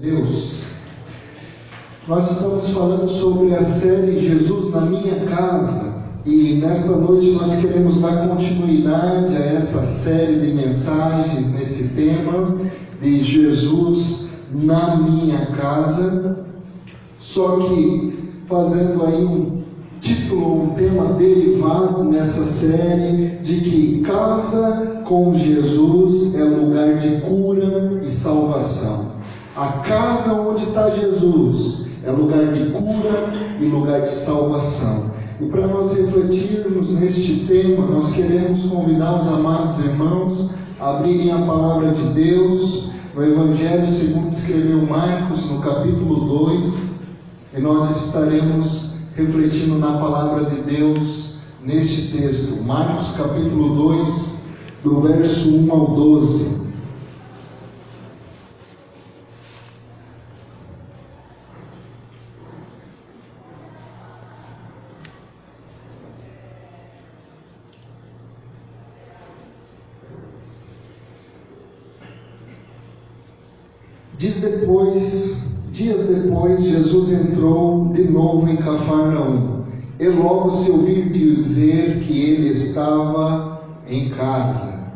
Deus, nós estamos falando sobre a série Jesus na Minha Casa e nesta noite nós queremos dar continuidade a essa série de mensagens nesse tema de Jesus na Minha Casa. Só que fazendo aí um título, um tema derivado nessa série de que casa com Jesus é lugar de cura e salvação. A casa onde está Jesus é lugar de cura e lugar de salvação. E para nós refletirmos neste tema, nós queremos convidar os amados irmãos a abrirem a palavra de Deus no Evangelho segundo escreveu Marcos, no capítulo 2, e nós estaremos refletindo na palavra de Deus neste texto. Marcos, capítulo 2, do verso 1 ao 12. Diz depois, dias depois, Jesus entrou de novo em Cafarnaum. E logo se ouviu dizer que ele estava em casa.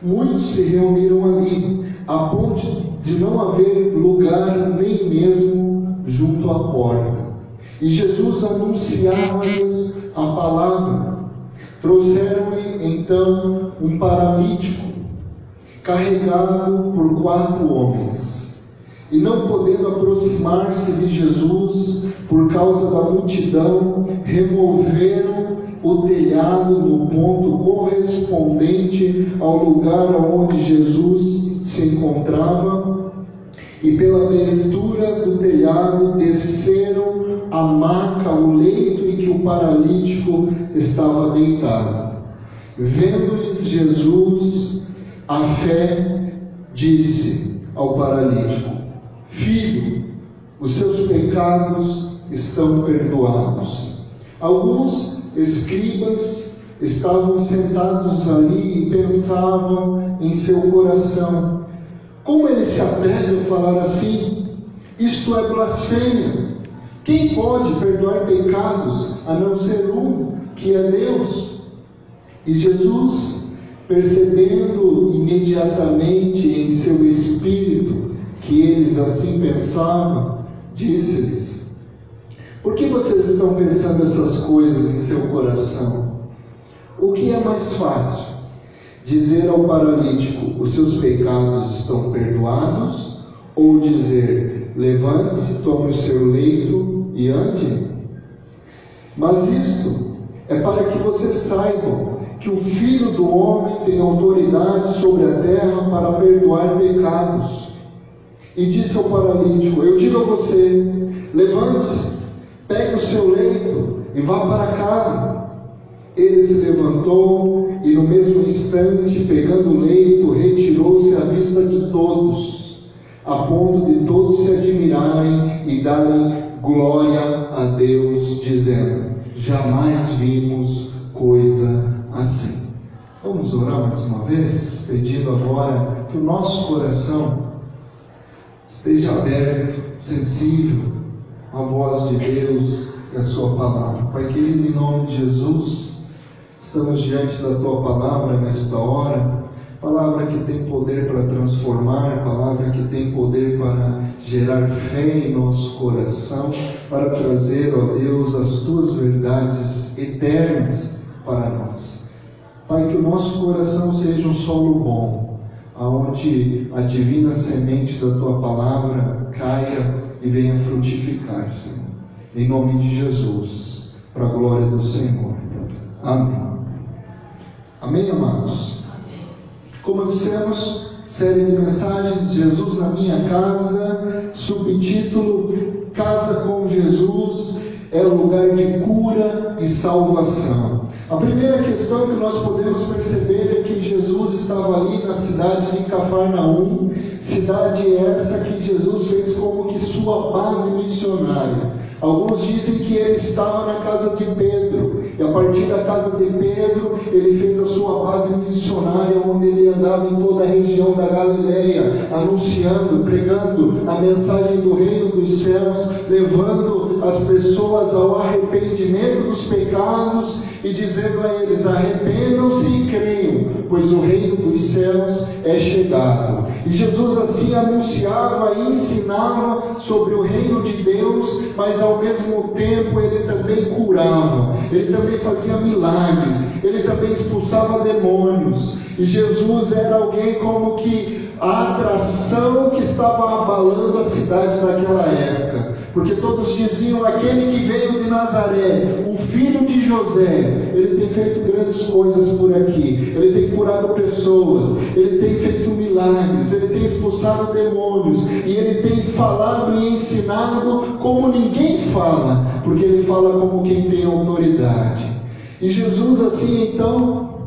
Muitos se reuniram ali, a ponto de não haver lugar nem mesmo junto à porta. E Jesus anunciava-lhes a palavra. Trouxeram-lhe então um paralítico, carregado por quatro homens. E não podendo aproximar-se de Jesus por causa da multidão, removeram o telhado no ponto correspondente ao lugar onde Jesus se encontrava, e pela abertura do telhado desceram a maca, o leito em que o paralítico estava deitado. Vendo-lhes Jesus a fé, disse ao paralítico: Filho, os seus pecados estão perdoados. Alguns escribas estavam sentados ali e pensavam em seu coração: como ele se atreve a falar assim? Isto é blasfêmia. Quem pode perdoar pecados a não ser um, que é Deus? E Jesus, percebendo imediatamente assim pensavam, disse-lhes: Por que vocês estão pensando essas coisas em seu coração? O que é mais fácil? Dizer ao paralítico: Os seus pecados estão perdoados? Ou dizer: Levante-se, tome o seu leito e ande? Mas isto é para que vocês saibam que o Filho do Homem tem autoridade sobre a terra para perdoar pecados. E disse ao paralítico: Eu digo a você, levante-se, pegue o seu leito e vá para casa. Ele se levantou e, no mesmo instante, pegando o leito, retirou-se à vista de todos, a ponto de todos se admirarem e darem glória a Deus, dizendo: Jamais vimos coisa assim. Vamos orar mais uma vez, pedindo agora que o nosso coração esteja aberto, sensível à voz de Deus e à Sua palavra. Pai querido, em nome de Jesus, estamos diante da Tua palavra nesta hora, palavra que tem poder para transformar, palavra que tem poder para gerar fé em nosso coração, para trazer, ó Deus, as Tuas verdades eternas para nós. Pai, que o nosso coração seja um solo bom, aonde a divina semente da tua palavra caia e venha frutificar, Senhor. Em nome de Jesus, para a glória do Senhor. Amém. Amém, amados? Como dissemos, série de mensagens Jesus na minha casa, subtítulo Casa com Jesus é lugar de cura e salvação. A primeira questão que nós podemos perceber é que Jesus estava ali na cidade de Cafarnaum, cidade essa que Jesus fez como que sua base missionária. Alguns dizem que ele estava na casa de Pedro, E a partir da casa de Pedro, ele fez a sua base missionária, onde ele andava em toda a região da Galileia, anunciando, pregando a mensagem do reino dos céus, levando as pessoas ao arrependimento dos pecados e dizendo a eles: arrependam-se e creiam, pois o reino dos céus é chegado. E Jesus assim anunciava e ensinava sobre o reino de Deus, mas ao mesmo tempo ele também curava, ele também fazia milagres, ele também expulsava demônios. E Jesus era alguém como que a atração que estava abalando a cidade daquela época porque todos diziam: aquele que veio de Nazaré, o filho de José, ele tem feito grandes coisas por aqui, ele tem curado pessoas, ele tem feito milagres, ele tem expulsado demônios, e ele tem falado e ensinado como ninguém fala, porque ele fala como quem tem autoridade. E Jesus, assim então,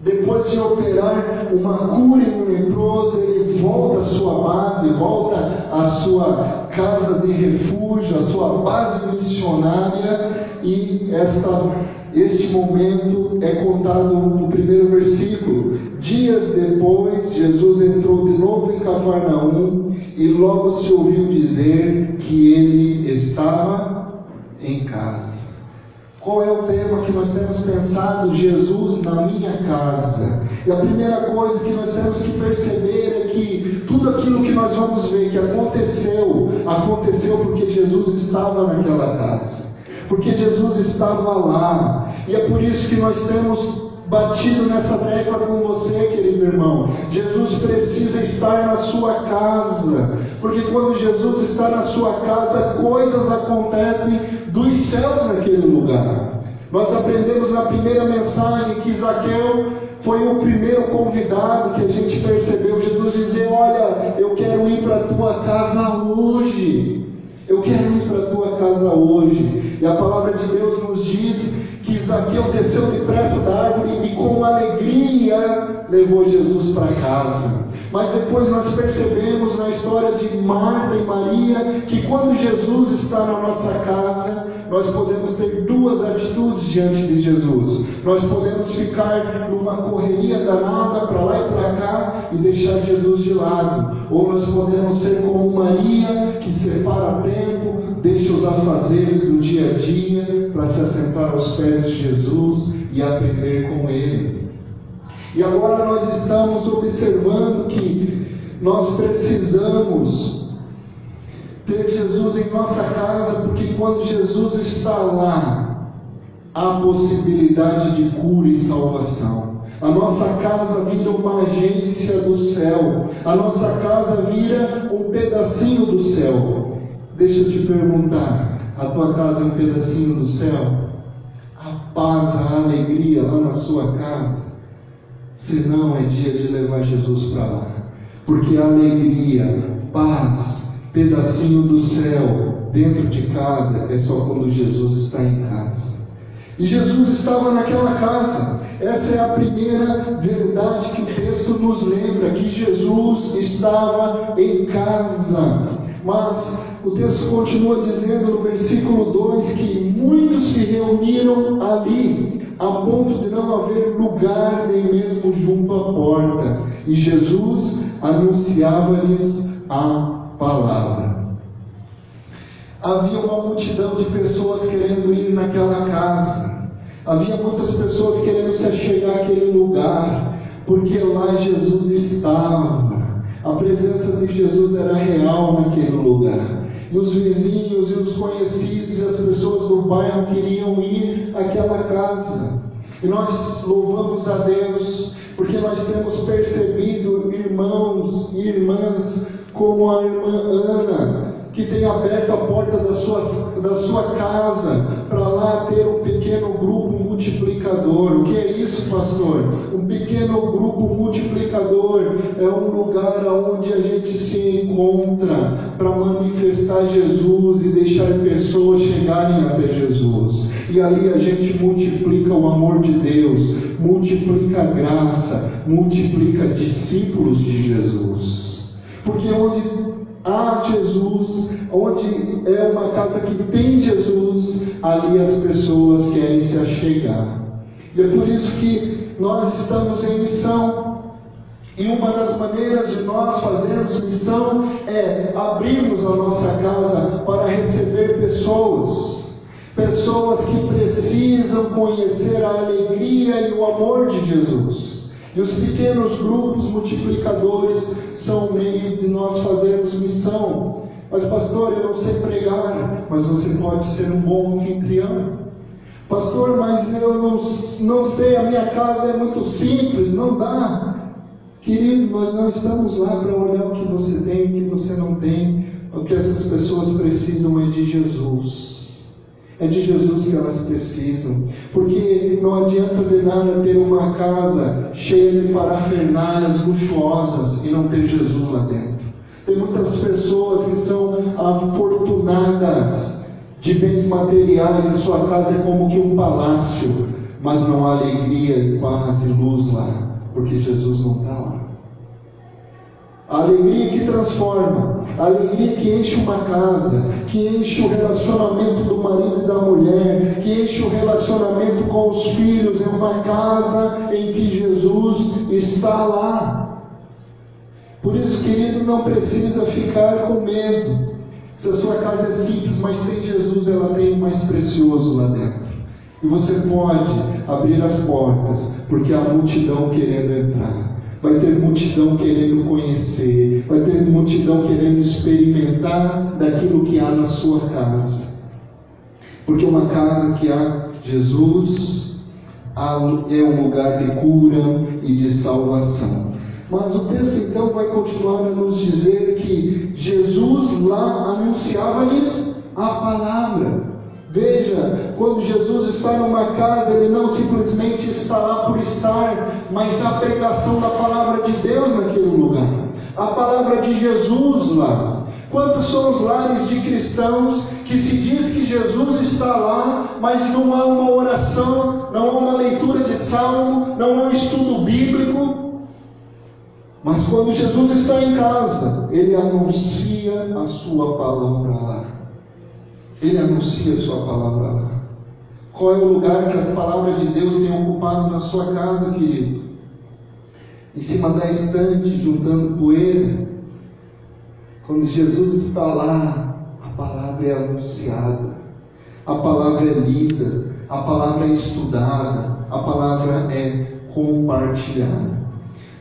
depois de operar uma cura em um leproso, ele volta à sua base, volta à sua casa de refúgio, à sua base missionária, e esta, este momento é contado no primeiro versículo. Dias depois, Jesus entrou de novo em Cafarnaum e logo se ouviu dizer que ele estava em casa. Qual é o tema que nós temos pensado? Jesus na minha casa. E a primeira coisa que nós temos que perceber é que tudo aquilo que nós vamos ver que aconteceu, aconteceu porque Jesus estava naquela casa. Porque Jesus estava lá. E é por isso que nós temos batido nessa tecla com você, querido irmão. Jesus precisa estar na sua casa, porque quando Jesus está na sua casa, coisas acontecem dos céus naquele lugar. Nós aprendemos na primeira mensagem que Zaqueu foi o primeiro convidado que a gente percebeu Jesus dizer: Olha, eu quero ir para a tua casa hoje. Eu quero ir para a tua casa hoje. E a palavra de Deus nos diz que Zaqueu desceu depressa da árvore e com alegria levou Jesus para casa. Mas depois nós percebemos na história de Marta e Maria que quando Jesus está na nossa casa, nós podemos ter duas atitudes diante de Jesus. Nós podemos ficar numa correria danada para lá e para cá e deixar Jesus de lado. Ou nós podemos ser como Maria, que separa tempo, deixa os afazeres do dia a dia para se assentar aos pés de Jesus e aprender com Ele. E agora nós estamos observando que nós precisamos ter Jesus em nossa casa, porque quando Jesus está lá, há possibilidade de cura e salvação. A nossa casa vira uma agência do céu. A nossa casa vira um pedacinho do céu. Deixa eu te perguntar: a tua casa é um pedacinho do céu? A paz, a alegria lá na sua casa? Se não, é dia de levar Jesus para lá. Porque alegria, paz, pedacinho do céu dentro de casa é só quando Jesus está em casa. E Jesus estava naquela casa. Essa é a primeira verdade que o texto nos lembra: que Jesus estava em casa. Mas o texto continua dizendo no versículo 2 que muitos se reuniram ali, a ponto de não haver lugar nem mesmo junto à porta. E Jesus anunciava-lhes a palavra. Havia uma multidão de pessoas querendo ir naquela casa. Havia muitas pessoas querendo se achegar àquele lugar, porque lá Jesus estava. A presença de Jesus era real naquele lugar. E os vizinhos e os conhecidos e as pessoas do bairro queriam ir àquela casa. E nós louvamos a Deus, porque nós temos percebido, irmãos e irmãs, como a irmã Ana, que tem aberto a porta da sua, da sua casa para lá ter um pequeno grupo multiplicador. O que é isso, pastor? Um pequeno grupo multiplicador é um lugar onde a gente se encontra para manifestar Jesus e deixar pessoas chegarem até Jesus. E ali a gente multiplica o amor de Deus, multiplica a graça, multiplica discípulos de Jesus. Porque onde há Jesus, onde é uma casa que tem Jesus, ali as pessoas querem se achegar. E é por isso que nós estamos em missão. E uma das maneiras de nós fazermos missão é abrirmos a nossa casa para receber pessoas. Pessoas que precisam conhecer a alegria e o amor de Jesus. E os pequenos grupos multiplicadores são o meio de nós fazermos missão. Mas, pastor, eu não sei pregar, mas você pode ser um bom anfitrião. Pastor, mas eu não, não sei, a minha casa é muito simples, não dá. Querido, nós não estamos lá para olhar o que você tem, o que você não tem. O que essas pessoas precisam é de Jesus. É de Jesus que elas precisam. Porque não adianta de nada ter uma casa cheia de parafernálias luxuosas e não ter Jesus lá dentro. Tem muitas pessoas que são afortunadas de bens materiais e sua casa é como que um palácio, mas não há alegria, paz e luz lá porque Jesus não está lá. A alegria que transforma, a alegria que enche uma casa, que enche o relacionamento do marido e da mulher, que enche o relacionamento com os filhos, é uma casa em que Jesus está lá. Por isso, querido, não precisa ficar com medo. Se a sua casa é simples, mas tem Jesus, ela tem o mais precioso lá dentro. E você pode abrir as portas, porque há multidão querendo entrar. Vai ter multidão querendo conhecer, vai ter multidão querendo experimentar daquilo que há na sua casa. Porque uma casa que há Jesus é um lugar de cura e de salvação. Mas o texto então vai continuar a nos dizer que Jesus lá anunciava-lhes a palavra. Veja, quando Jesus está numa casa, ele não simplesmente está lá por estar, mas a pregação da palavra de Deus naquele lugar, a palavra de Jesus lá. Quantos são os lares de cristãos que se diz que Jesus está lá, mas não há uma oração, não há uma leitura de salmo, não há um estudo bíblico? Mas quando Jesus está em casa, ele anuncia a sua palavra lá. Ele anuncia a sua palavra lá. Qual é o lugar que a palavra de Deus tem ocupado na sua casa, querido? Em cima da estante, juntando poeira. Quando Jesus está lá, a palavra é anunciada, a palavra é lida, a palavra é estudada, a palavra é compartilhada.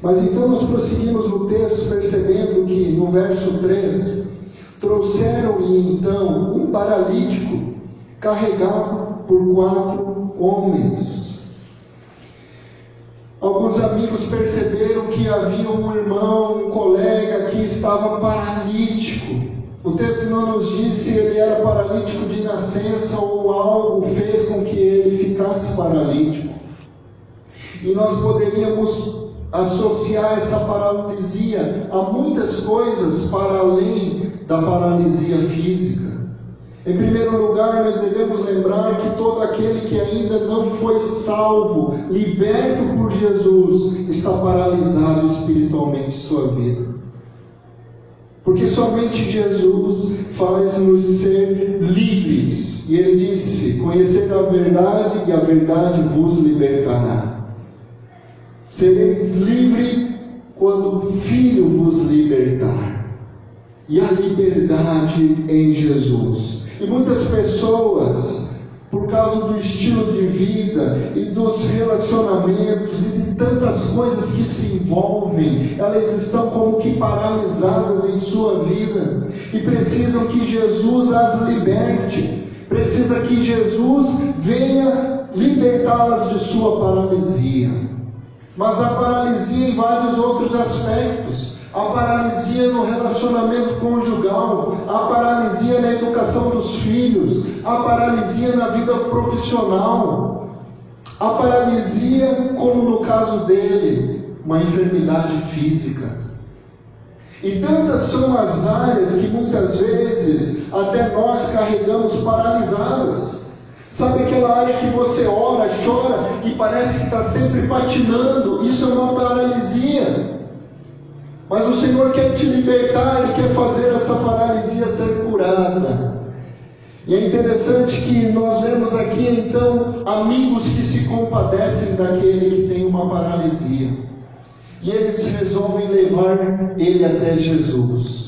Mas então nós prosseguimos no texto percebendo que no verso 3 Trouxeram-lhe então um paralítico carregado por quatro homens. Alguns amigos perceberam que havia um irmão, um colega que estava paralítico. O texto não nos diz se ele era paralítico de nascença ou algo fez com que ele ficasse paralítico. E nós poderíamos associar essa paralisia a muitas coisas para além da paralisia física. Em primeiro lugar, nós devemos lembrar que todo aquele que ainda não foi salvo, liberto por Jesus, está paralisado espiritualmente sua vida. Porque somente Jesus faz-nos ser livres. E ele disse: Conhecer a verdade e a verdade vos libertará. Sereis livres quando o Filho vos libertar. E a liberdade em Jesus. E muitas pessoas, por causa do estilo de vida e dos relacionamentos e de tantas coisas que se envolvem, elas estão como que paralisadas em sua vida e precisam que Jesus as liberte. Precisa que Jesus venha libertá-las de sua paralisia mas a paralisia em vários outros aspectos. A paralisia no relacionamento conjugal, a paralisia na educação dos filhos, a paralisia na vida profissional, a paralisia, como no caso dele, uma enfermidade física. E tantas são as áreas que muitas vezes até nós carregamos paralisadas. Sabe aquela área que você ora, chora e parece que está sempre patinando? Isso é uma paralisia. Mas o Senhor quer te libertar, Ele quer fazer essa paralisia ser curada. E é interessante que nós vemos aqui então amigos que se compadecem daquele que tem uma paralisia. E eles resolvem levar ele até Jesus.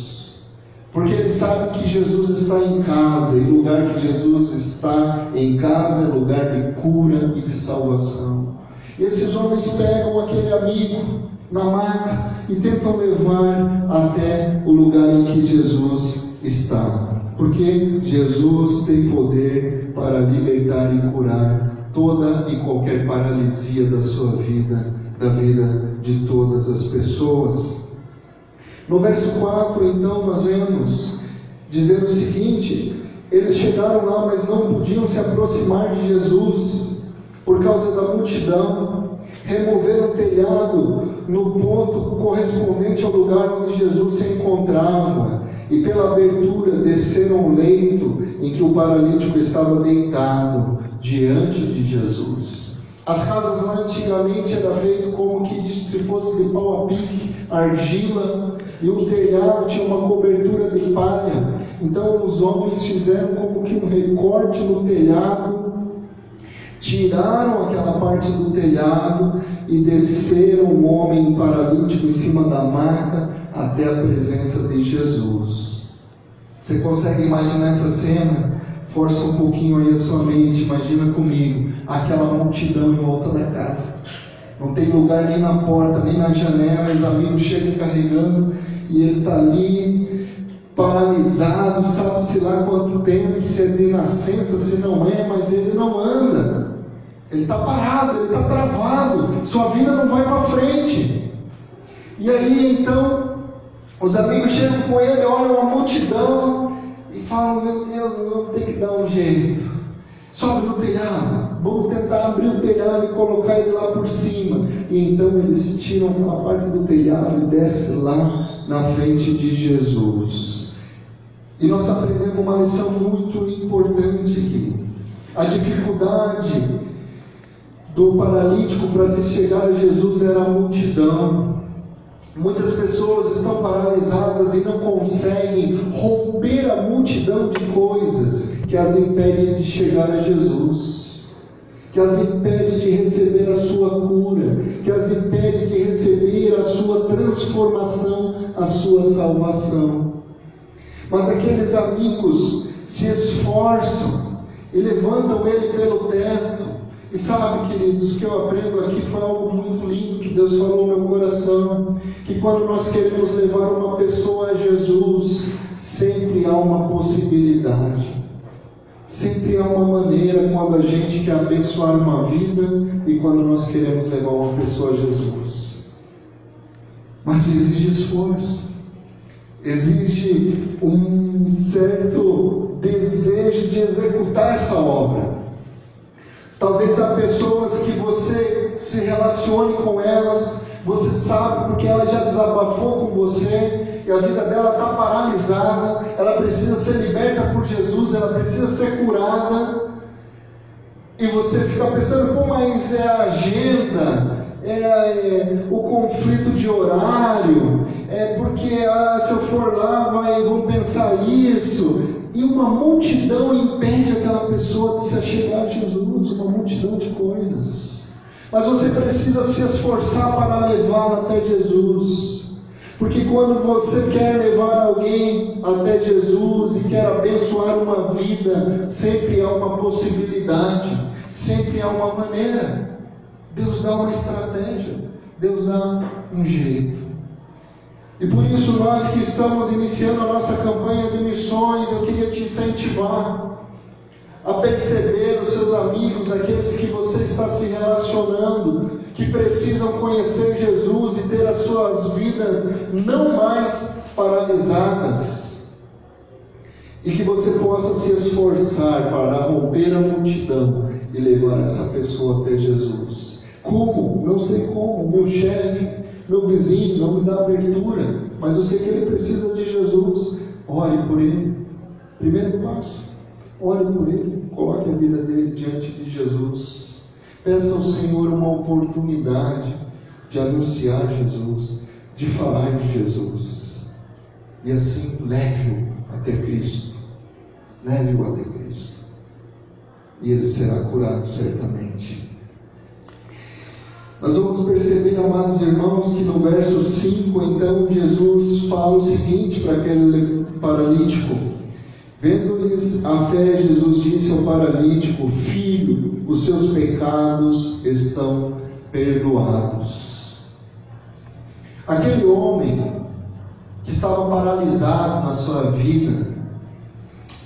Porque eles sabem que Jesus está em casa, e o lugar que Jesus está em casa é lugar de cura e de salvação. E esses homens pegam aquele amigo na maca e tentam levar até o lugar em que Jesus está. Porque Jesus tem poder para libertar e curar toda e qualquer paralisia da sua vida, da vida de todas as pessoas. No verso 4, então, nós vemos dizer o seguinte: eles chegaram lá, mas não podiam se aproximar de Jesus por causa da multidão. Removeram o telhado no ponto correspondente ao lugar onde Jesus se encontrava, e pela abertura desceram o leito em que o paralítico estava deitado diante de Jesus. As casas lá antigamente era feito como que se fosse de pau a pique, argila, e o telhado tinha uma cobertura de palha. Então os homens fizeram como que um recorte no telhado, tiraram aquela parte do telhado e desceram o homem paralítico em cima da maca até a presença de Jesus. Você consegue imaginar essa cena? Força um pouquinho aí a sua mente, imagina comigo, aquela multidão em volta da casa. Não tem lugar nem na porta, nem na janela, os amigos chegam carregando e ele está ali paralisado, sabe-se lá quanto tempo, se é de nascença, se não é, mas ele não anda. Ele está parado, ele está travado, sua vida não vai para frente. E aí então, os amigos chegam com ele, olham a multidão e falam: Meu Deus, vamos ter que dar um jeito. Sobe no telhado, vamos tentar abrir o telhado e colocar ele lá por cima. E então eles tiram aquela parte do telhado e descem lá na frente de Jesus. E nós aprendemos uma lição muito importante aqui. A dificuldade do paralítico para se chegar a Jesus era a multidão. Muitas pessoas estão paralisadas e não conseguem romper a multidão de coisas que as impede de chegar a Jesus, que as impede de receber a sua cura, que as impede de receber a sua transformação, a sua salvação. Mas aqueles amigos se esforçam e levantam ele pelo teto e sabe, queridos, o que eu aprendo aqui foi algo muito lindo que Deus falou no meu coração. Que quando nós queremos levar uma pessoa a Jesus, sempre há uma possibilidade. Sempre há uma maneira quando a gente quer abençoar uma vida e quando nós queremos levar uma pessoa a Jesus. Mas exige esforço, exige um certo desejo de executar essa obra. Talvez há pessoas que você se relacione com elas, você sabe porque ela já desabafou com você e a vida dela está paralisada, ela precisa ser liberta por Jesus, ela precisa ser curada. E você fica pensando, pô, mas é a agenda, é, é, o conflito de horário, é porque ah, se eu for lá vai, vão pensar isso, e uma multidão impede aquela pessoa de se achegar a Jesus, uma multidão de coisas. Mas você precisa se esforçar para levá-la até Jesus. Porque quando você quer levar alguém até Jesus e quer abençoar uma vida, sempre há uma possibilidade, sempre há uma maneira. Deus dá uma estratégia, Deus dá um jeito. E por isso, nós que estamos iniciando a nossa campanha de missões, eu queria te incentivar a perceber os seus amigos, aqueles que você está se relacionando, que precisam conhecer Jesus e ter as suas vidas não mais paralisadas. E que você possa se esforçar para romper a multidão e levar essa pessoa até Jesus. Como? Não sei como. Meu chefe, meu vizinho não me dá abertura, mas eu sei que ele precisa de Jesus. Ore por ele. Primeiro passo. Ore por ele. Coloque a vida dele diante de Jesus. Peça ao Senhor uma oportunidade de anunciar Jesus, de falar de Jesus. E assim, leve-o até Cristo. Leve-o até Cristo. E ele será curado certamente. Nós vamos perceber, amados irmãos, que no verso 5, então, Jesus fala o seguinte para aquele paralítico: Vendo-lhes a fé, Jesus disse ao paralítico: Filho, os seus pecados estão perdoados. Aquele homem que estava paralisado na sua vida,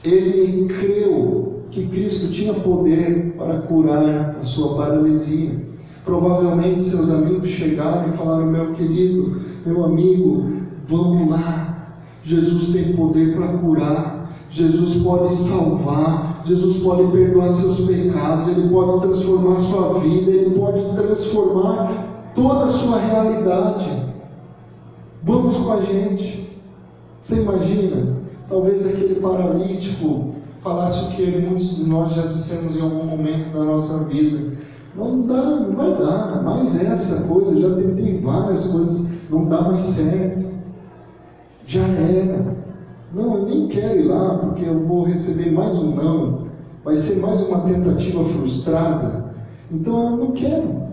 ele creu que Cristo tinha poder para curar a sua paralisia. Provavelmente seus amigos chegaram e falaram: Meu querido, meu amigo, vamos lá. Jesus tem poder para curar. Jesus pode salvar. Jesus pode perdoar seus pecados. Ele pode transformar sua vida. Ele pode transformar toda a sua realidade. Vamos com a gente. Você imagina? Talvez aquele paralítico falasse o que muitos de nós já dissemos em algum momento da nossa vida. Não dá, não vai dar. Mais essa coisa, já tentei várias coisas, não dá mais certo. Já era. Não, eu nem quero ir lá porque eu vou receber mais um não. Vai ser mais uma tentativa frustrada. Então eu não quero.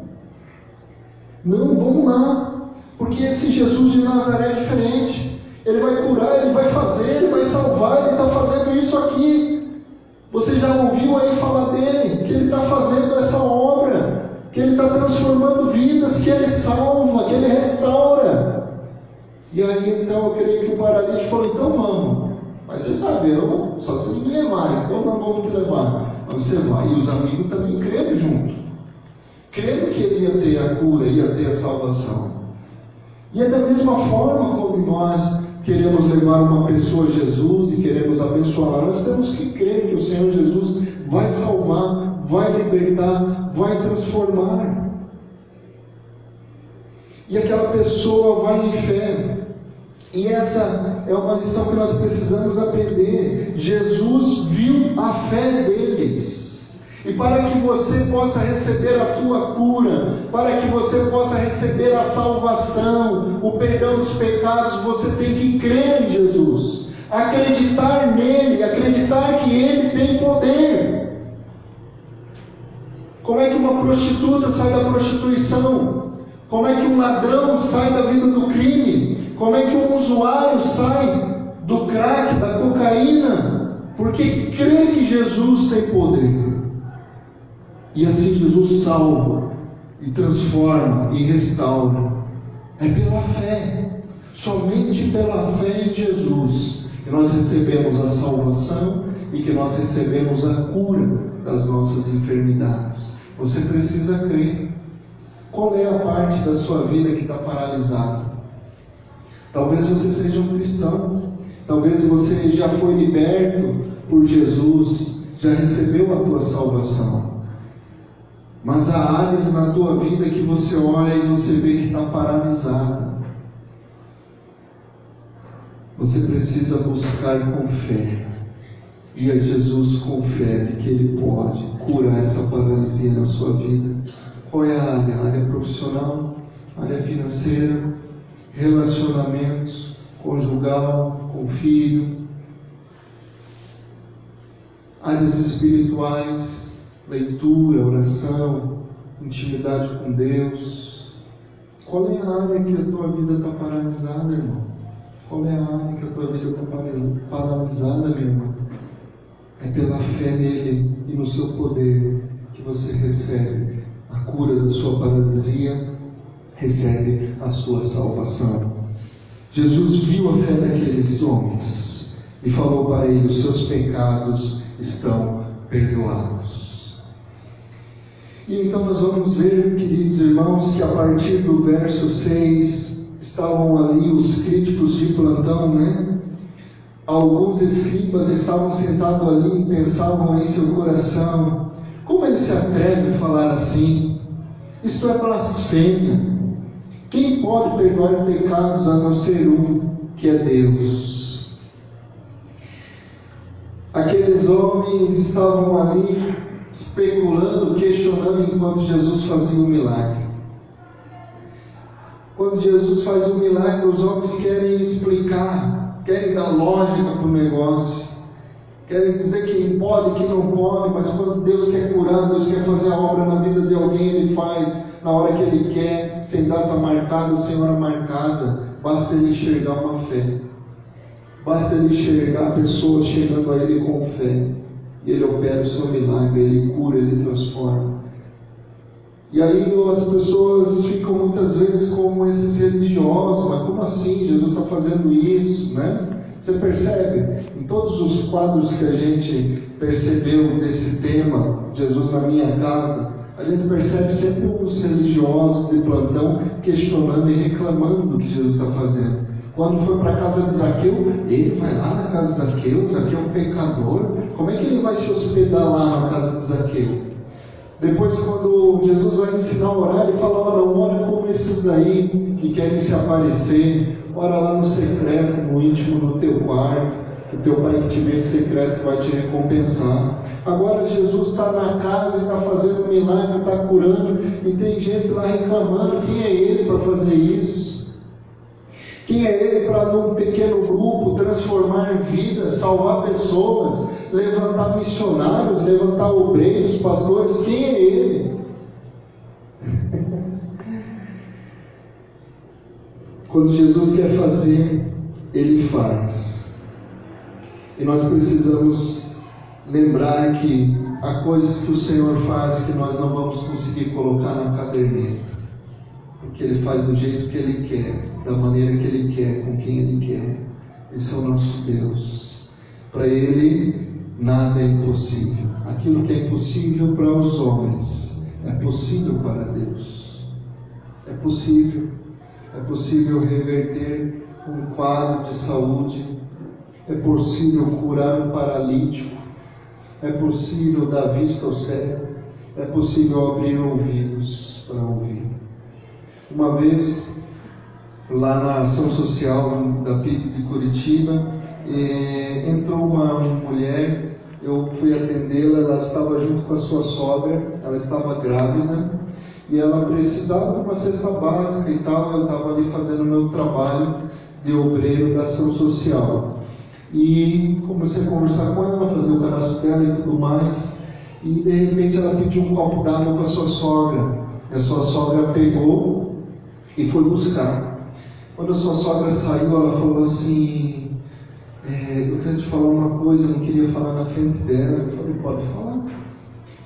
Não, vamos lá. Porque esse Jesus de Nazaré é diferente. Ele vai curar, ele vai fazer, ele vai salvar, ele está fazendo isso aqui. Você já ouviu aí falar dele, que ele está fazendo essa obra, que ele está transformando vidas, que ele salva, que ele restaura. E aí então eu creio que o paralítico falou, então vamos. Mas você sabe, eu, só vocês me levarem, então nós vamos te levar. Mas você vai. E os amigos também crendo junto. Crendo que ele ia ter a cura, ia ter a salvação. E é da mesma forma como nós queremos levar uma pessoa a Jesus e queremos abençoar, nós temos que crer que o Senhor Jesus vai salvar, vai libertar, vai transformar. E aquela pessoa vai em fé. E essa é uma lição que nós precisamos aprender. Jesus viu a fé deles. E para que você possa receber a tua cura, para que você possa receber a salvação, o perdão dos pecados, você tem que crer em Jesus, acreditar nele, acreditar que ele tem poder. Como é que uma prostituta sai da prostituição? Como é que um ladrão sai da vida do crime? Como é que um usuário sai do crack, da cocaína? Porque crê que Jesus tem poder. E assim Jesus salva e transforma e restaura. É pela fé, somente pela fé em Jesus, que nós recebemos a salvação e que nós recebemos a cura das nossas enfermidades. Você precisa crer. Qual é a parte da sua vida que está paralisada? Talvez você seja um cristão, talvez você já foi liberto por Jesus, já recebeu a tua salvação. Mas há áreas na tua vida que você olha e você vê que está paralisada. Você precisa buscar com fé. E a Jesus fé que Ele pode curar essa paralisia na sua vida. Qual é a área? A área profissional, área financeira, relacionamentos, conjugal, com filho, áreas espirituais, leitura, oração, intimidade com Deus. Qual é a área que a tua vida está paralisada, irmão? Qual é a área que a tua vida está paralisada, minha irmã? É pela fé nele e no seu poder que você recebe a cura da sua paralisia, recebe a sua salvação. Jesus viu a fé daqueles homens e falou para eles: os seus pecados estão perdoados. E então nós vamos ver, queridos irmãos, que a partir do verso 6 estavam ali os críticos de plantão, né? Alguns escribas estavam sentados ali e pensavam em seu coração: como ele se atreve a falar assim? Isto é blasfêmia. Quem pode perdoar pecados a não ser um, que é Deus? Aqueles homens estavam ali especulando, questionando enquanto Jesus fazia o milagre. Quando Jesus faz um milagre, os homens querem explicar, querem dar lógica para o negócio, querem dizer quem pode, quem não pode, mas quando Deus quer curar, Deus quer fazer a obra na vida de alguém, Ele faz na hora que Ele quer, sem data marcada, sem hora marcada. Basta Ele enxergar uma fé. Basta Ele enxergar pessoas chegando a Ele com fé. Ele opera o seu milagre, Ele cura, Ele transforma. E aí as pessoas ficam muitas vezes como esses religiosos, mas como assim? Jesus está fazendo isso, né? Você percebe? Em todos os quadros que a gente percebeu desse tema, Jesus na minha casa, a gente percebe sempre os religiosos de plantão questionando e reclamando do que Jesus está fazendo. Quando foi para a casa de Zaqueu, ele vai lá na casa de Zaqueu, Zaqueu é um pecador. Como é que ele vai se hospedar lá na casa de Zaqueu? Depois, quando Jesus vai ensinar a orar, ele fala: Ora, não ora como esses daí que querem se aparecer, ora lá no secreto, no íntimo do teu quarto, que teu pai que te vê secreto vai te recompensar. Agora Jesus está na casa e está fazendo milagre, está curando, e tem gente lá reclamando: quem é ele para fazer isso? Quem é ele para, num pequeno grupo, transformar vidas, salvar pessoas? Levantar missionários, levantar obreiros, pastores, quem é ele? Quando Jesus quer fazer, ele faz. E nós precisamos lembrar que há coisas que o Senhor faz que nós não vamos conseguir colocar na caderneta. Porque Ele faz do jeito que Ele quer, da maneira que Ele quer, com quem Ele quer. Esse é o nosso Deus. Para Ele, nada é impossível. Aquilo que é impossível para os homens é possível para Deus. É possível. É possível reverter um quadro de saúde. É possível curar um paralítico. É possível dar vista ao céu. É possível abrir ouvidos para ouvir. Uma vez, lá na ação social da PIB de Curitiba, eh, entrou uma mulher eu fui atendê-la, ela estava junto com a sua sogra, ela estava grávida e ela precisava de uma cesta básica e tal. Eu estava ali fazendo meu trabalho de obreiro da ação social. E comecei a conversar com ela, fazer o cadastro dela e tudo mais. E de repente ela pediu um copo d'água para a sua sogra. E a sua sogra pegou e foi buscar. Quando a sua sogra saiu, ela falou assim: é, eu quero te falar uma coisa, eu não queria falar na frente dela. Eu falei, pode falar.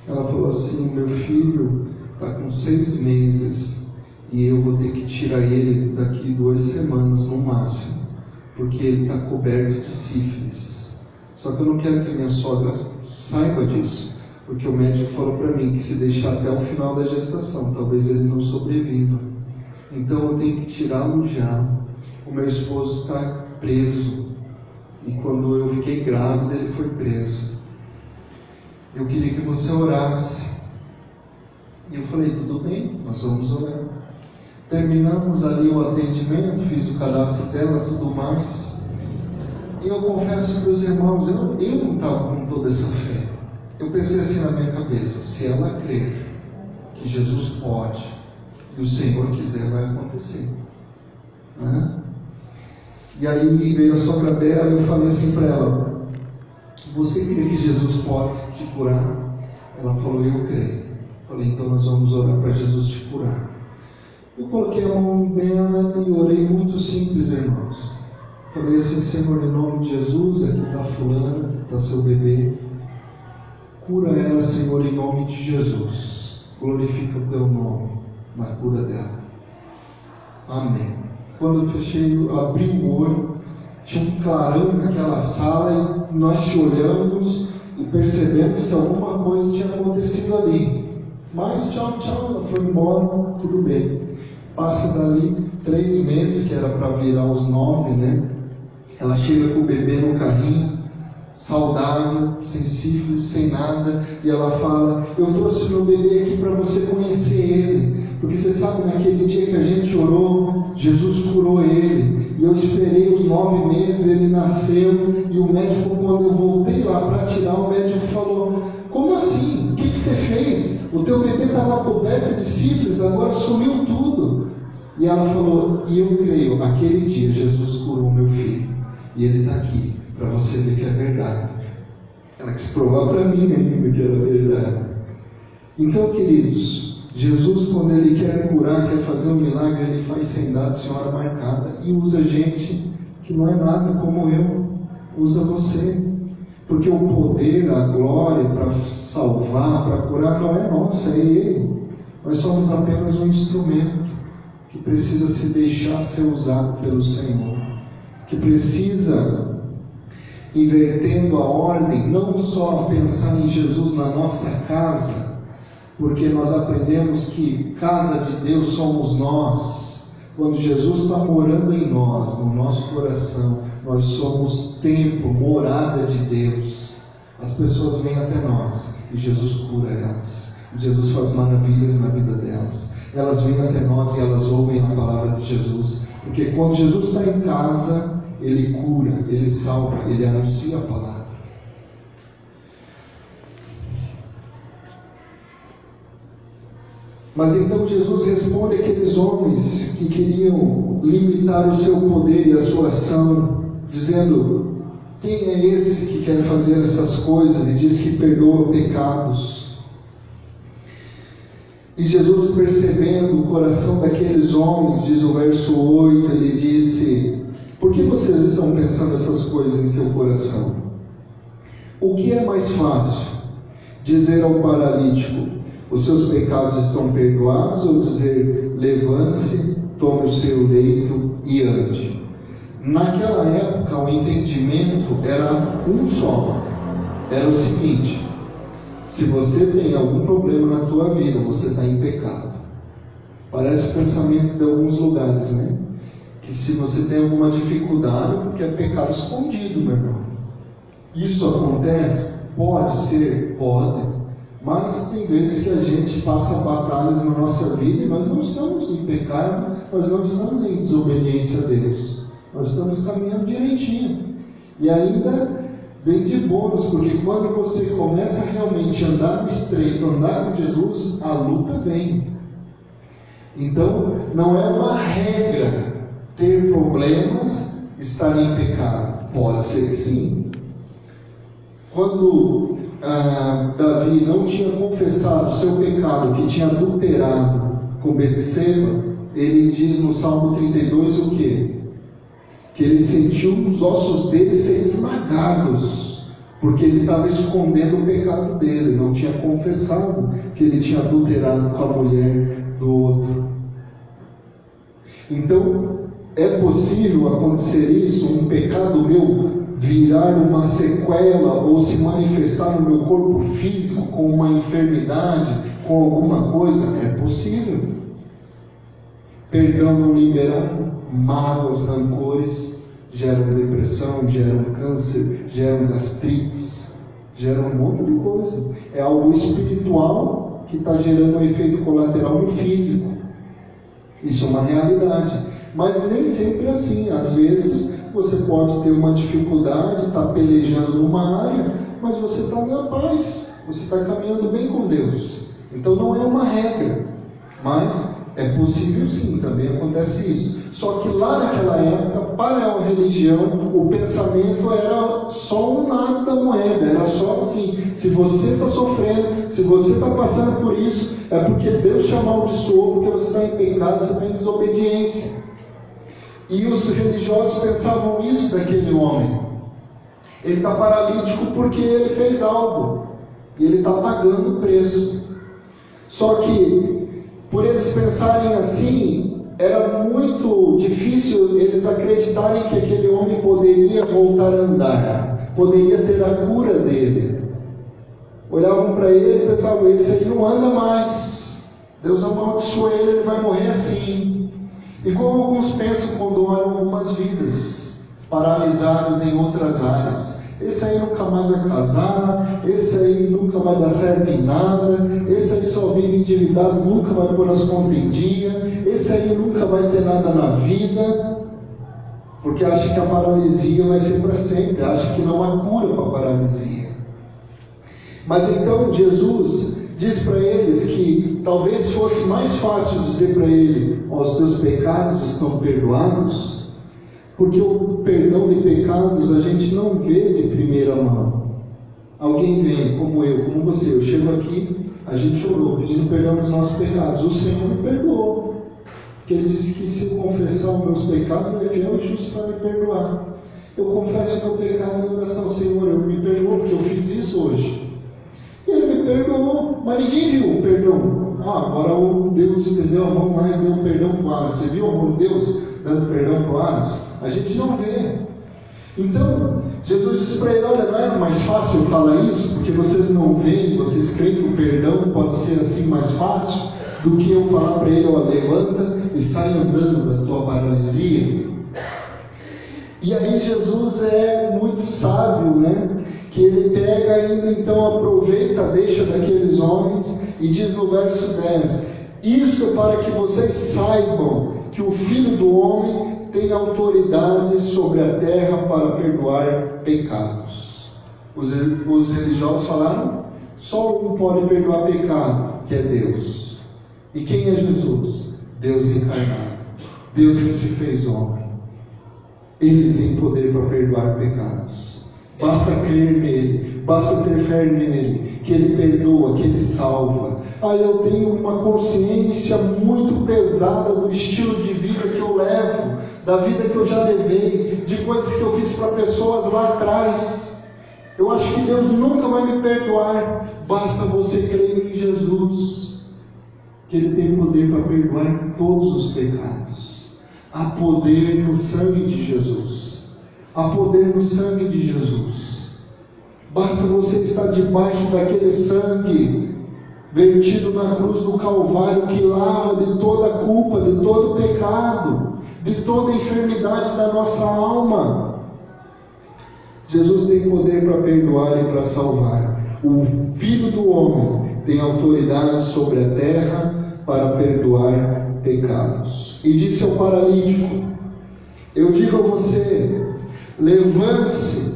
Ela falou assim: meu filho está com seis meses e eu vou ter que tirar ele daqui duas semanas no máximo, porque ele está coberto de sífilis. Só que eu não quero que minha sogra saiba disso, porque o médico falou para mim que se deixar até o final da gestação, talvez ele não sobreviva. Então eu tenho que tirá-lo já. O meu esposo está preso e quando eu fiquei grávida, ele foi preso. Eu queria que você orasse. E eu falei, tudo bem, nós vamos orar. Terminamos ali o atendimento, fiz o cadastro dela, tudo mais. E eu confesso para os irmãos, eu, eu não estava com toda essa fé. Eu pensei assim na minha cabeça, se ela crer que Jesus pode e o Senhor quiser, vai acontecer. Né? E aí veio a sogra dela e eu falei assim para ela: Você crê que Jesus pode te curar? Ela falou: Eu creio. Falei: Então nós vamos orar para Jesus te curar. Eu coloquei a mão nela e orei muito simples, irmãos. Falei assim: Senhor, em nome de Jesus, aqui está Fulana, está seu bebê. Cura ela, Senhor, em nome de Jesus. Glorifica o teu nome na cura dela. Amém. Quando eu fechei, abri o olho, tinha um clarão naquela sala e nós te olhamos e percebemos que alguma coisa tinha acontecido ali. Mas tchau, tchau, ela foi embora, tudo bem. Passa dali três meses, que era para virar os nove, né? Ela chega com o bebê no carrinho, saudável, sem sífilis, sem nada, e ela fala: Eu trouxe meu bebê aqui para você conhecer ele. Porque você sabe, naquele dia que a gente orou, Jesus curou ele. E eu esperei os nove meses, ele nasceu. E o médico, quando eu voltei lá para tirar, o médico falou: Como assim? O que, que você fez? O teu bebê estava coberto de sífilis, agora sumiu tudo. E ela falou: E eu creio, aquele dia Jesus curou meu filho. E ele está aqui, para você ver que é verdade. Ela quis provar para mim ainda que era verdade. Então, queridos, Jesus, quando Ele quer curar, quer fazer um milagre, Ele faz sem data, sem hora marcada e usa gente que não é nada como eu, usa você. Porque o poder, a glória para salvar, para curar, não é nossa, é Ele. Nós somos apenas um instrumento que precisa se deixar ser usado pelo Senhor, que precisa, invertendo a ordem, não só pensar em Jesus na nossa casa, porque nós aprendemos que casa de Deus somos nós. Quando Jesus está morando em nós, no nosso coração, nós somos templo, morada de Deus. As pessoas vêm até nós e Jesus cura elas. Jesus faz maravilhas na vida delas. Elas vêm até nós e elas ouvem a palavra de Jesus. Porque quando Jesus está em casa, ele cura, ele salva, ele anuncia a palavra. Mas então Jesus responde àqueles homens que queriam limitar o seu poder e a sua ação, dizendo: Quem é esse que quer fazer essas coisas e diz que perdoa pecados? E Jesus, percebendo o coração daqueles homens, diz o verso 8, ele disse: Por que vocês estão pensando essas coisas em seu coração? O que é mais fácil? Dizer ao paralítico: os seus pecados estão perdoados, ou dizer, levante-se, tome o seu leito e ande. Naquela época, o entendimento era um só. Era o seguinte: se você tem algum problema na tua vida, você está em pecado. Parece o pensamento de alguns lugares, né? Que se você tem alguma dificuldade, porque é pecado escondido, meu irmão. Isso acontece? Pode ser? Pode. Mas tem vezes que a gente passa batalhas na nossa vida e nós não estamos em pecado, nós não estamos em desobediência a Deus. Nós estamos caminhando direitinho. E ainda vem de bônus, porque quando você começa realmente a andar no estreito, andar com Jesus, a luta vem. Então, não é uma regra ter problemas, estar em pecado. Pode ser sim. Quando ah, Davi não tinha confessado o seu pecado, que tinha adulterado com Betseba, ele diz no Salmo 32 o que? Que ele sentiu os ossos dele ser esmagados, porque ele estava escondendo o pecado dele, não tinha confessado que ele tinha adulterado com a mulher do outro. Então, é possível acontecer isso, um pecado meu virar uma sequela ou se manifestar no meu corpo físico com uma enfermidade, com alguma coisa? É possível. Perdão não liberado, mágoas, rancores, geram depressão, geram câncer, geram gastrites, geram um monte de coisa. É algo espiritual que está gerando um efeito colateral no físico. Isso é uma realidade. Mas nem sempre é assim. Às vezes você pode ter uma dificuldade, está pelejando numa área, mas você está na paz, você está caminhando bem com Deus. Então não é uma regra, mas é possível sim, também acontece isso. Só que lá naquela época, para a religião, o pensamento era só um lado da moeda, era só assim: se você está sofrendo, se você está passando por isso, é porque Deus te amaldiçoou, porque você está em pecado, você está em desobediência. E os religiosos pensavam isso daquele homem. Ele está paralítico porque ele fez algo. E ele está pagando o preço. Só que, por eles pensarem assim, era muito difícil eles acreditarem que aquele homem poderia voltar a andar, poderia ter a cura dele. Olhavam para ele e pensavam: esse aí não anda mais. Deus amaldiçoou ele, ele vai morrer assim. E como alguns pensam quando olham algumas vidas paralisadas em outras áreas. Esse aí nunca mais vai casar, esse aí nunca vai dar certo em nada, esse aí só vive endividado, nunca vai pôr as contas em dia, esse aí nunca vai ter nada na vida, porque acha que a paralisia vai ser para sempre, acha que não há cura para a paralisia. Mas então Jesus diz para eles que talvez fosse mais fácil dizer para ele: os teus pecados estão perdoados, porque o perdão de pecados a gente não vê de primeira mão. Alguém vem, como eu, como você, eu chego aqui, a gente orou pedindo perdão dos nossos pecados, o Senhor me perdoou. Porque Ele disse que se eu confessar os meus pecados, Ele é fiel e justo para me perdoar. Eu confesso o meu pecado em oração, Senhor, eu me perdoo porque eu fiz isso hoje. Perdoou, mas ninguém viu o perdão. Ah, agora o Deus estendeu a mão lá e deu perdão para Aras. Você viu a mão de Deus dando perdão para Aras? A gente não vê. Então, Jesus disse para ele: Olha, não era mais fácil falar isso, porque vocês não veem, vocês creem que o perdão pode ser assim mais fácil, do que eu falar para ele: Ó, levanta e sai andando da tua paralisia. E aí, Jesus é muito sábio, né? Que ele pega ainda, então aproveita, deixa daqueles homens e diz no verso 10: Isso para que vocês saibam que o filho do homem tem autoridade sobre a terra para perdoar pecados. Os, os religiosos falaram: só um pode perdoar pecado, que é Deus. E quem é Jesus? Deus encarnado. Deus que se fez homem. Ele tem poder para perdoar pecados. Basta crer nele, basta ter fé nele, que ele perdoa, que ele salva. Aí eu tenho uma consciência muito pesada do estilo de vida que eu levo da vida que eu já levei, de coisas que eu fiz para pessoas lá atrás. Eu acho que Deus nunca vai me perdoar. Basta você crer em Jesus, que Ele tem poder para perdoar todos os pecados. Há poder no sangue de Jesus. Há poder no sangue de Jesus. Basta você estar debaixo daquele sangue vertido na cruz do Calvário que lava de toda culpa, de todo pecado de toda enfermidade da nossa alma. Jesus tem poder para perdoar e para salvar. O Filho do Homem tem autoridade sobre a terra para perdoar pecados. E disse ao paralítico: Eu digo a você, levante-se,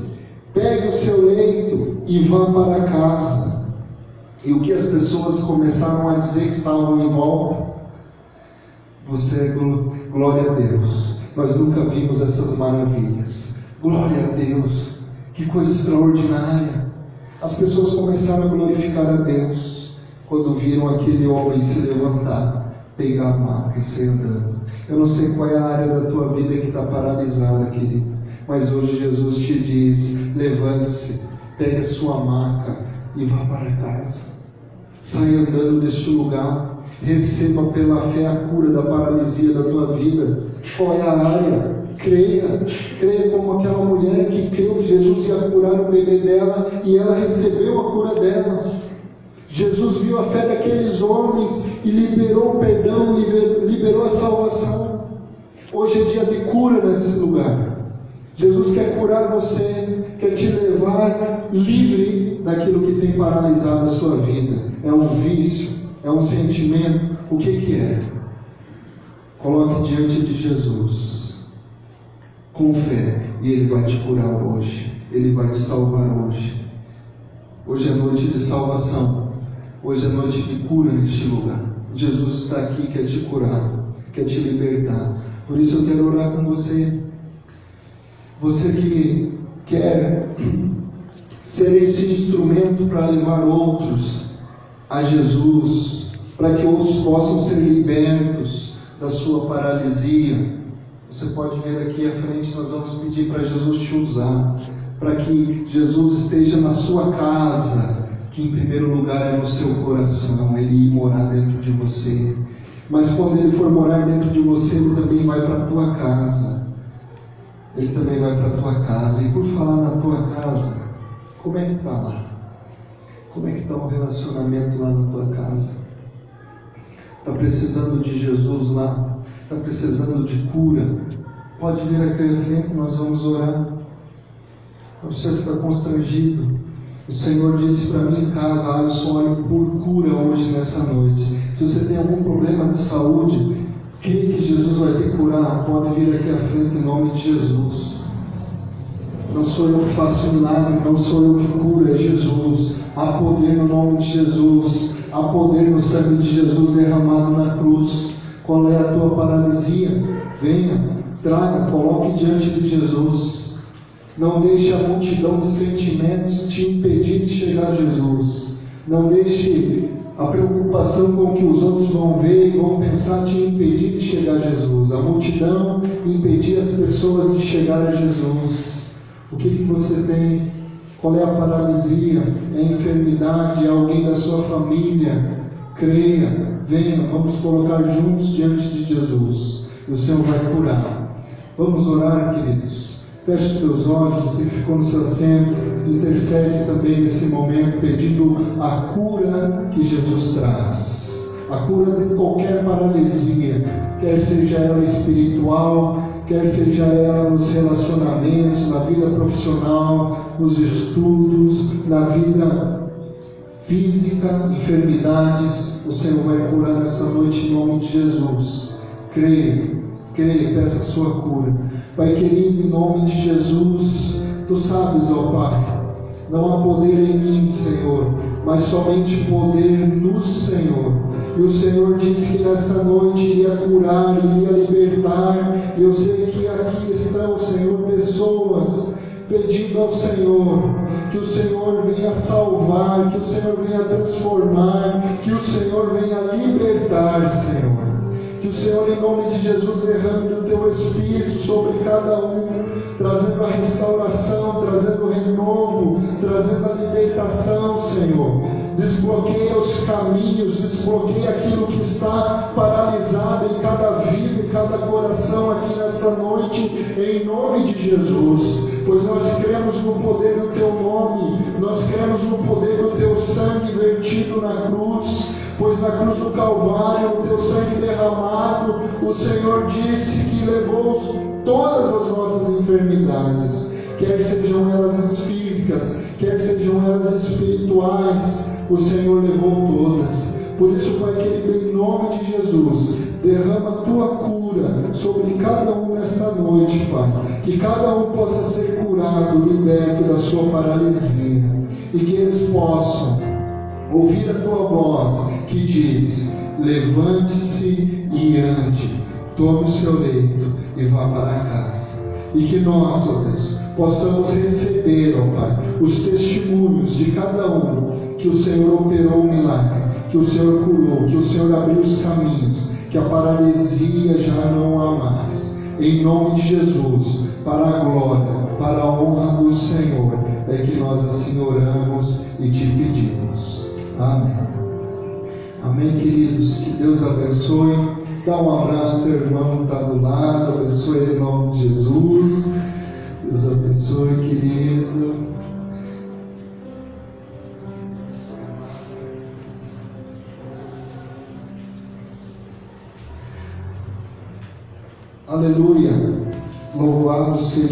pegue o seu leito e vá para casa. E o que as pessoas começaram a dizer que estavam em volta? Você é glória a Deus. Nós nunca vimos essas maravilhas. Glória a Deus. Que coisa extraordinária. As pessoas começaram a glorificar a Deus quando viram aquele homem se levantar, pegar a maca e sair andando. Eu não sei qual é a área da tua vida que está paralisada, querido. Mas hoje Jesus te diz: levante-se, pegue a sua maca e vá para casa. Saia andando deste lugar Receba pela fé a cura da paralisia da tua vida. É a área? Creia, creia como aquela mulher que creu que Jesus ia curar o bebê dela e ela recebeu a cura dela. Jesus viu a fé daqueles homens e liberou o perdão, liberou a salvação. Hoje é dia de cura nesse lugar. Jesus quer curar você, quer te levar livre daquilo que tem paralisado a sua vida. É um vício, é um sentimento. O que, que é? Coloque diante de Jesus, com fé, e Ele vai te curar hoje, Ele vai te salvar hoje. Hoje é noite de salvação, hoje é noite de cura neste lugar. Jesus está aqui, quer te curar, quer te libertar. Por isso eu quero orar com você. Você que quer ser esse instrumento para levar outros a Jesus, para que outros possam ser libertos da sua paralisia. Você pode vir aqui à frente, nós vamos pedir para Jesus te usar, para que Jesus esteja na sua casa, que em primeiro lugar é no seu coração, Ele ir morar dentro de você. Mas quando Ele for morar dentro de você, Ele também vai para a tua casa. Ele também vai para a tua casa. E por falar na tua casa, como é que está lá? Como é que está o relacionamento lá na tua casa? Está precisando de Jesus lá? Está precisando de cura? Pode vir aqui à frente, nós vamos orar. Você fica constrangido. O Senhor disse para mim em casa, Alisson, ore por cura hoje nessa noite. Se você tem algum problema de saúde, crê que Jesus vai te curar, pode vir aqui à frente em nome de Jesus. Não sou eu que faço milagre, não sou eu que curo, é Jesus. Há poder no nome de Jesus. há poder no sangue de Jesus derramado na cruz. Qual é a tua paralisia? Venha, traga, coloque diante de Jesus. Não deixe a multidão de sentimentos te impedir de chegar a Jesus. Não deixe a preocupação com o que os outros vão ver e vão pensar te impedir de chegar a Jesus. A multidão impedir as pessoas de chegar a Jesus. O que, que você tem? Qual é a paralisia? É a enfermidade? É alguém da sua família? Creia, venha, vamos colocar juntos diante de Jesus. E o Senhor vai curar. Vamos orar, queridos. Feche seus olhos, você que ficou no seu assento, intercede também nesse momento, pedindo a cura que Jesus traz. A cura de qualquer paralisia, quer seja ela espiritual, quer seja ela nos relacionamentos, na vida profissional, nos estudos, na vida física, enfermidades, o Senhor vai curar nessa noite em nome de Jesus. Creia, creia, peça a sua cura. Pai querido, em nome de Jesus, tu sabes, ó Pai, não há poder em mim, Senhor, mas somente poder no Senhor. E o Senhor disse que nesta noite iria curar, iria libertar. E eu sei que aqui estão, Senhor, pessoas pedindo ao Senhor que o Senhor venha salvar, que o Senhor venha transformar, que o Senhor venha libertar, Senhor. Que o Senhor, em nome de Jesus, derrame o teu Espírito sobre cada um, trazendo a restauração, trazendo o renovo, trazendo a libertação, Senhor. Desbloqueia os caminhos, desbloqueia aquilo que está paralisado em cada vida, em cada coração aqui nesta noite, em nome de Jesus. Pois nós cremos no poder do teu nome, nós cremos no poder do teu sangue vertido na cruz pois na cruz do Calvário, o teu sangue derramado, o Senhor disse que levou todas as nossas enfermidades, quer sejam elas físicas, quer sejam elas espirituais, o Senhor levou todas. Por isso, Pai querido, em nome de Jesus, derrama a tua cura sobre cada um nesta noite, Pai. Que cada um possa ser curado, liberto da sua paralisia. E que eles possam ouvir a tua voz que diz: levante-se e ande, tome o seu leito e vá para casa. E que nós, ó Deus, possamos receber, ó Pai, os testemunhos de cada um que o Senhor operou o milagre, que o Senhor curou, que o Senhor abriu os caminhos, que a paralisia já não há mais. Em nome de Jesus, para a glória, para a honra do Senhor, é que nós assim oramos e te pedimos. Amém. Amém, queridos. Que Deus abençoe. Dá um abraço teu irmão que está do lado. Abençoe em nome de Jesus. Deus abençoe, querido. Aleluia. Louvado seja.